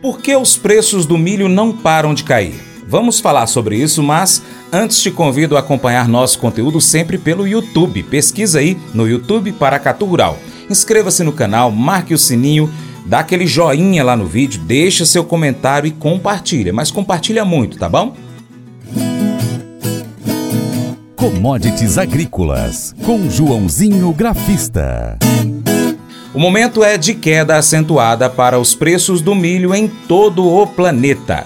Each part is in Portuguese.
Por que os preços do milho não param de cair? Vamos falar sobre isso, mas antes te convido a acompanhar nosso conteúdo sempre pelo YouTube. Pesquisa aí no YouTube Paracatu Rural. Inscreva-se no canal, marque o sininho, dá aquele joinha lá no vídeo, deixa seu comentário e compartilha, mas compartilha muito, tá bom? Commodities Agrícolas, com Joãozinho Grafista. O momento é de queda acentuada para os preços do milho em todo o planeta.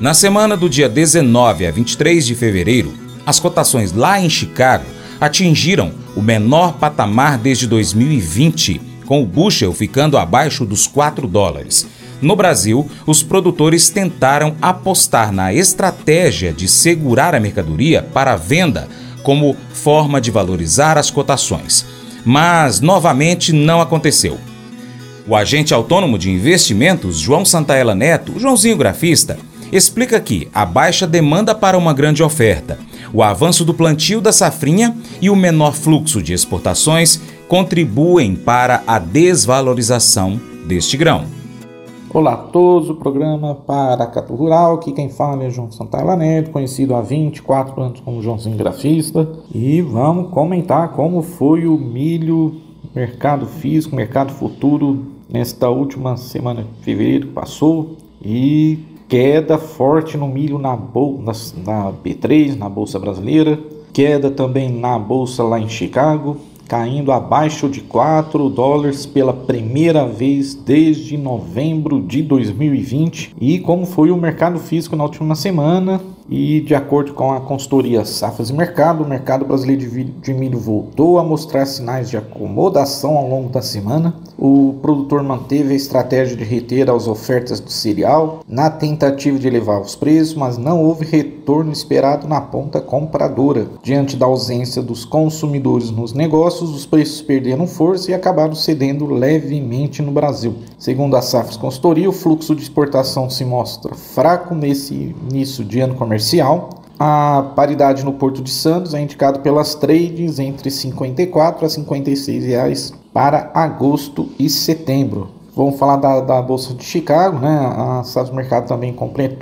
Na semana do dia 19 a 23 de fevereiro, as cotações lá em Chicago atingiram o menor patamar desde 2020, com o bushel ficando abaixo dos 4 dólares. No Brasil, os produtores tentaram apostar na estratégia de segurar a mercadoria para venda como forma de valorizar as cotações mas novamente não aconteceu. O agente autônomo de investimentos, João Santaella Neto, Joãozinho Grafista, explica que a baixa demanda para uma grande oferta, o avanço do plantio da safrinha e o menor fluxo de exportações contribuem para a desvalorização deste grão. Olá a todos, o programa Paracatu Rural, aqui quem fala é João Santana Neto, conhecido há 24 anos como Joãozinho Grafista, e vamos comentar como foi o milho, mercado físico, mercado futuro nesta última semana de fevereiro que passou, e queda forte no milho na, bol na, na B3, na Bolsa Brasileira, queda também na Bolsa lá em Chicago, caindo abaixo de 4 dólares pela primeira vez desde novembro de 2020. E como foi o mercado físico na última semana, e de acordo com a consultoria Safras e Mercado, o mercado brasileiro de milho voltou a mostrar sinais de acomodação ao longo da semana. O produtor manteve a estratégia de reter as ofertas do cereal na tentativa de elevar os preços, mas não houve retorno esperado na ponta compradora. Diante da ausência dos consumidores nos negócios, os preços perderam força e acabaram cedendo levemente no Brasil. Segundo a Safras Consultoria, o fluxo de exportação se mostra fraco nesse início de ano comercial comercial. A paridade no Porto de Santos é indicada pelas trades entre 54 a 56 reais para agosto e setembro. Vamos falar da, da Bolsa de Chicago, né? A Estados Mercado também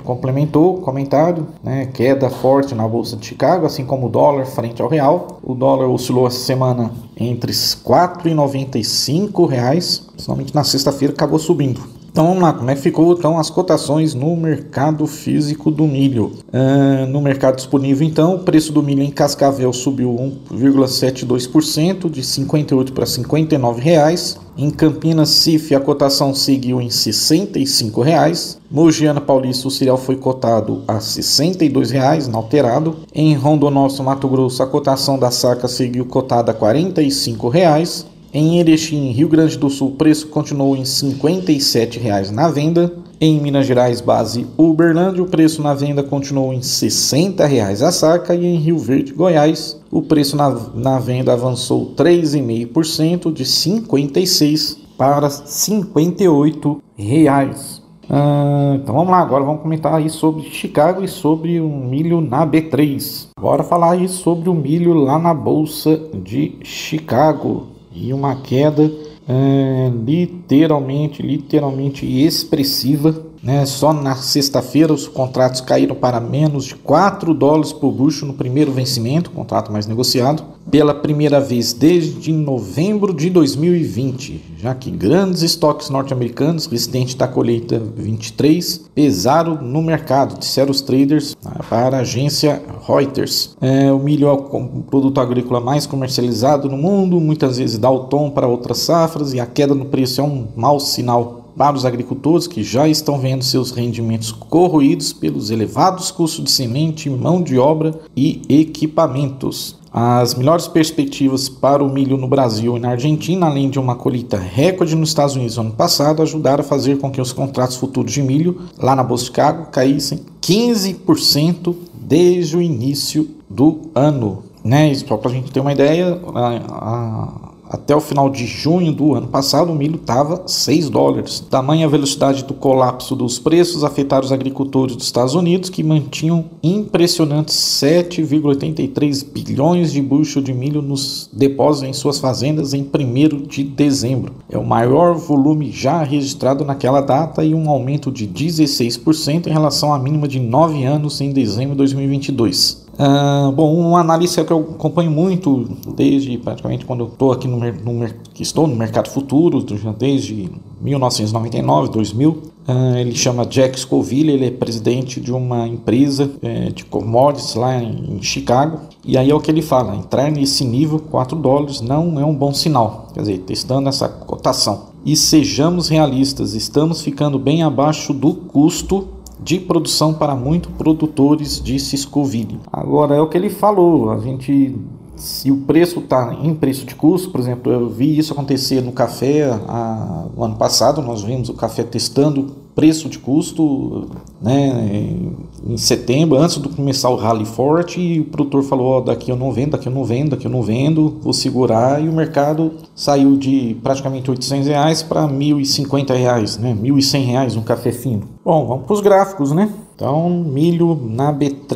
complementou o comentário, né? Queda forte na Bolsa de Chicago, assim como o dólar frente ao real. O dólar oscilou essa semana entre 4,95 reais, somente na sexta-feira acabou subindo. Então vamos lá, como é que ficou então as cotações no mercado físico do milho? Uh, no mercado disponível, então, o preço do milho em Cascavel subiu 1,72% de 58 para 59 reais. Em Campinas, CIF, a cotação seguiu em 65 reais. Mogiana Paulista, o cereal foi cotado a 62 reais, inalterado. Em Rondonópolis, Mato Grosso, a cotação da saca seguiu cotada a 45 reais. Em Erechim, Rio Grande do Sul, o preço continuou em R$ 57,00 na venda. Em Minas Gerais, base Uberlândia, o preço na venda continuou em R$ 60,00 a saca. E em Rio Verde, Goiás, o preço na, na venda avançou 3,5% de R$ 56 para 58 reais. Ah, então vamos lá, agora vamos comentar aí sobre Chicago e sobre o milho na B3. Bora falar aí sobre o milho lá na Bolsa de Chicago e uma queda é, literalmente, literalmente expressiva né? Só na sexta-feira os contratos caíram para menos de 4 dólares por bucho no primeiro vencimento, contrato mais negociado, pela primeira vez desde novembro de 2020, já que grandes estoques norte-americanos resistentes da colheita 23 pesaram no mercado, disseram os traders né, para a agência Reuters. É, o milho é o produto agrícola mais comercializado no mundo, muitas vezes dá o tom para outras safras e a queda no preço é um mau sinal para os agricultores que já estão vendo seus rendimentos corroídos pelos elevados custos de semente, mão de obra e equipamentos. As melhores perspectivas para o milho no Brasil e na Argentina, além de uma colheita recorde nos Estados Unidos no ano passado, ajudaram a fazer com que os contratos futuros de milho lá na Bolsa de Chicago caíssem 15% desde o início do ano. Né? Só para a gente ter uma ideia, a, a até o final de junho do ano passado, o milho estava 6 dólares. Tamanha velocidade do colapso dos preços afetaram os agricultores dos Estados Unidos, que mantinham impressionantes 7,83 bilhões de bushel de milho nos depósitos em suas fazendas em 1 de dezembro. É o maior volume já registrado naquela data e um aumento de 16% em relação à mínima de 9 anos em dezembro de 2022. Uh, bom, um analista que eu acompanho muito desde praticamente quando eu estou aqui no, no, estou no mercado futuro, desde 1999, 2000. Uh, ele chama Jack Scoville, ele é presidente de uma empresa uh, de commodities lá em, em, Chicago. E aí é o que ele fala: entrar nesse nível, 4 dólares, não é um bom sinal. Quer dizer, testando essa cotação. E sejamos realistas, estamos ficando bem abaixo do custo de produção para muitos produtores de Ciscoville. Agora é o que ele falou, a gente se o preço está em preço de custo, por exemplo, eu vi isso acontecer no café a, no ano passado, nós vimos o café testando preço de custo né, em setembro, antes de começar o rally forte, e o produtor falou: oh, daqui eu não vendo, daqui eu não vendo, daqui eu não vendo, vou segurar. E o mercado saiu de praticamente 800 reais para 1.050 reais, né, 1.100 reais um café fino. Bom, vamos para os gráficos, né? Então, milho na,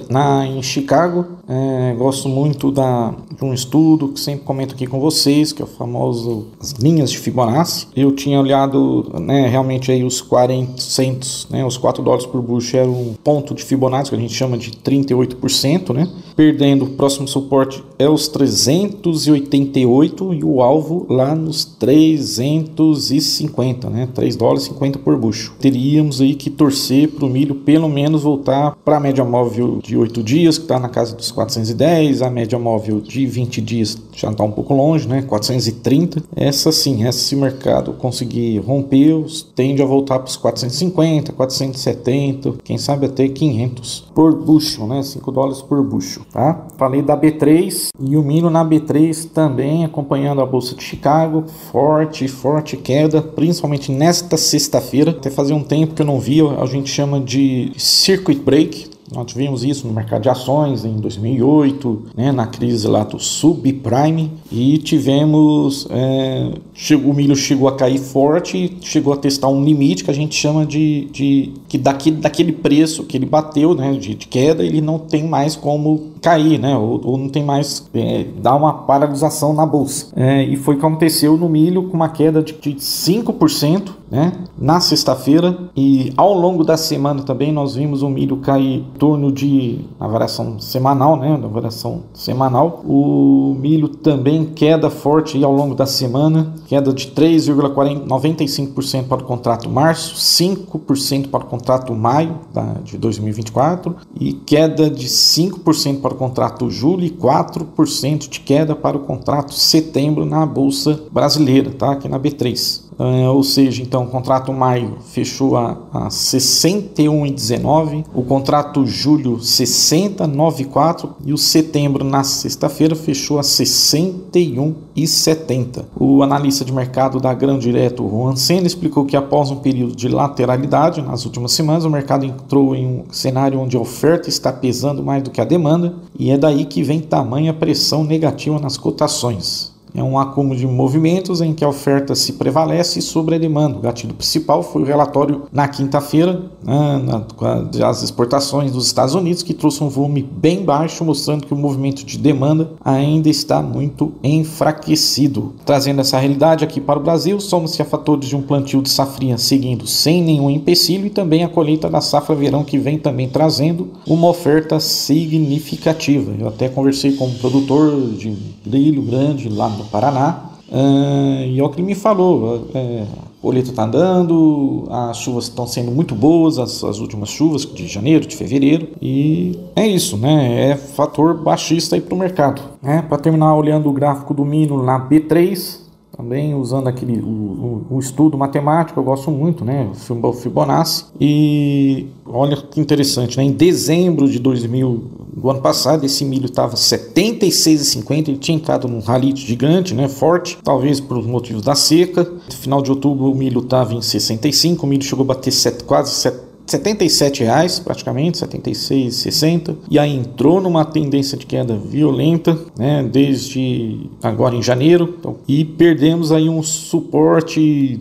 na em Chicago, é, gosto muito da, de um estudo que sempre comento aqui com vocês, que é o famoso as linhas de Fibonacci. Eu tinha olhado, né, realmente aí os 400, né, os 4 dólares por bushel era um ponto de Fibonacci que a gente chama de 38%, né? Perdendo o próximo suporte é os 388 e o alvo lá nos 350, né? 3 dólares 50 por bucho. Teríamos aí que torcer para o milho pelo menos voltar para a média móvel de 8 dias, que está na casa dos 410, a média móvel de 20 dias já está um pouco longe, né? 430. Essa sim, esse mercado conseguir romper, tende a voltar para os 450, 470, quem sabe até 500 por bushel, né? 5 dólares por bushel, tá? Falei da B3 e o milho na B3 também acompanhando a bolsa de Chicago, forte, forte queda, principalmente nesta sexta-feira. Até fazia um tempo que eu não via, a gente chama de circuit break, nós vimos isso no mercado de ações em 2008, né, na crise lá do subprime, e tivemos. É, o milho chegou a cair forte, chegou a testar um limite que a gente chama de. de que daquele, daquele preço que ele bateu, né, de, de queda, ele não tem mais como cair, né? Ou, ou não tem mais. É, dá uma paralisação na bolsa. É, e foi o que aconteceu no milho com uma queda de, de 5%, né? Na sexta-feira. E ao longo da semana também nós vimos o milho cair em torno de. na variação semanal, né? Na variação semanal. O milho também queda forte ao longo da semana. Queda de 3,95% para o contrato março, 5% para o contrato maio tá, de 2024 e queda de 5% para o contrato julho e 4% de queda para o contrato setembro na Bolsa Brasileira, tá? aqui na B3. Uh, ou seja, então o contrato maio fechou a, a 61,19, o contrato julho 60,94 e o setembro na sexta-feira fechou a 61,70. O analista de mercado da Grão Direto, Juan Senna, explicou que após um período de lateralidade nas últimas semanas, o mercado entrou em um cenário onde a oferta está pesando mais do que a demanda e é daí que vem tamanha pressão negativa nas cotações. É um acúmulo de movimentos em que a oferta se prevalece sobre a demanda. O gatilho principal foi o relatório na quinta-feira né, das exportações dos Estados Unidos, que trouxe um volume bem baixo, mostrando que o movimento de demanda ainda está muito enfraquecido. Trazendo essa realidade aqui para o Brasil, somos-se a fatores de um plantio de safrinha seguindo sem nenhum empecilho e também a colheita da safra verão que vem também trazendo uma oferta significativa. Eu até conversei com um produtor de brilho grande lá no no Paraná. Uh, e é o que ele me falou, é, a colheita está andando, as chuvas estão sendo muito boas, as, as, últimas chuvas de janeiro, de fevereiro, e é isso, né? É fator baixista aí para o mercado. Né? Para terminar, olhando o gráfico do milho na B3, também usando aquele o, o, o, estudo matemático, eu gosto muito, né? O Fibonacci. E olha que interessante, né? Em dezembro de 2000, do ano passado, esse milho estava 76,50, ele tinha entrado num rally gigante, né? Forte, talvez por motivos da seca. No final de outubro o milho estava em 65, o milho chegou a bater 7, quase 7 77 reais praticamente, 76, 60, e aí entrou numa tendência de queda violenta, né, desde agora em janeiro, então, e perdemos aí um suporte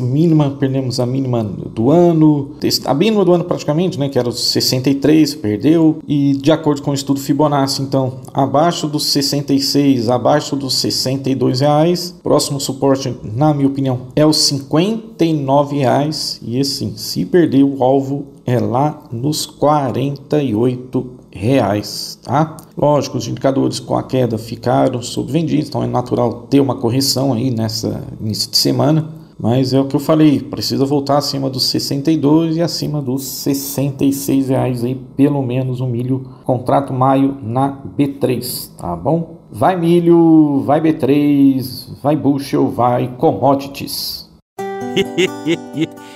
mínima, perdemos a mínima do ano, a mínima do ano praticamente, né, que era os 63, perdeu, e de acordo com o estudo Fibonacci, então, abaixo dos 66, abaixo dos 62 reais, próximo suporte, na minha opinião, é os 59 reais, e assim, se perder o alvo é lá nos 48 reais, tá? Lógico, os indicadores com a queda ficaram subvendidos, então é natural ter uma correção aí nessa início de semana, mas é o que eu falei, precisa voltar acima dos 62 e acima dos 66 reais aí, pelo menos o um milho contrato maio na B3, tá bom? Vai milho, vai B3, vai bushel, vai commodities.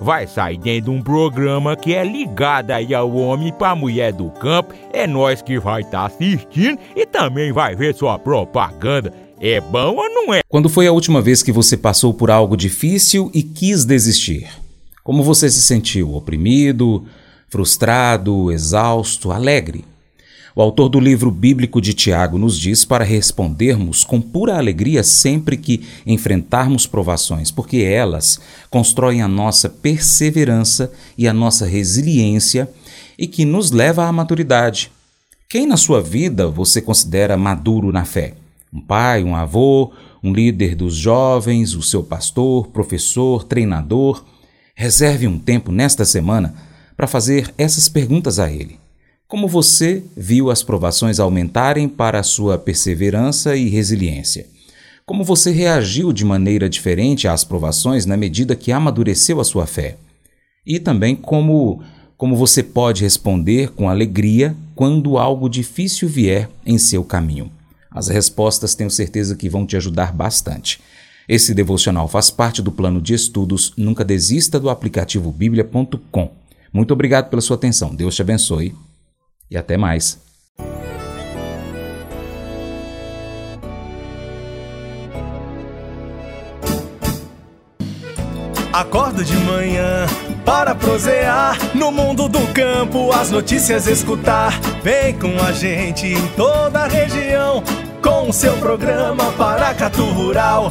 vai sair dentro de um programa que é ligado aí ao homem para mulher do campo. É nós que vai estar tá assistindo e também vai ver sua propaganda. É bom ou não é? Quando foi a última vez que você passou por algo difícil e quis desistir? Como você se sentiu? Oprimido, frustrado, exausto, alegre? O autor do livro bíblico de Tiago nos diz para respondermos com pura alegria sempre que enfrentarmos provações, porque elas constroem a nossa perseverança e a nossa resiliência e que nos leva à maturidade. Quem na sua vida você considera maduro na fé? Um pai, um avô, um líder dos jovens, o seu pastor, professor, treinador? Reserve um tempo nesta semana para fazer essas perguntas a ele. Como você viu as provações aumentarem para a sua perseverança e resiliência? Como você reagiu de maneira diferente às provações na medida que amadureceu a sua fé? E também como como você pode responder com alegria quando algo difícil vier em seu caminho. As respostas tenho certeza que vão te ajudar bastante. Esse devocional faz parte do plano de estudos Nunca Desista do aplicativo bíblia.com. Muito obrigado pela sua atenção. Deus te abençoe e até mais. Acordo de manhã para prosear no mundo do campo, as notícias escutar. Vem com a gente em toda a região com o seu programa Paracatu Rural.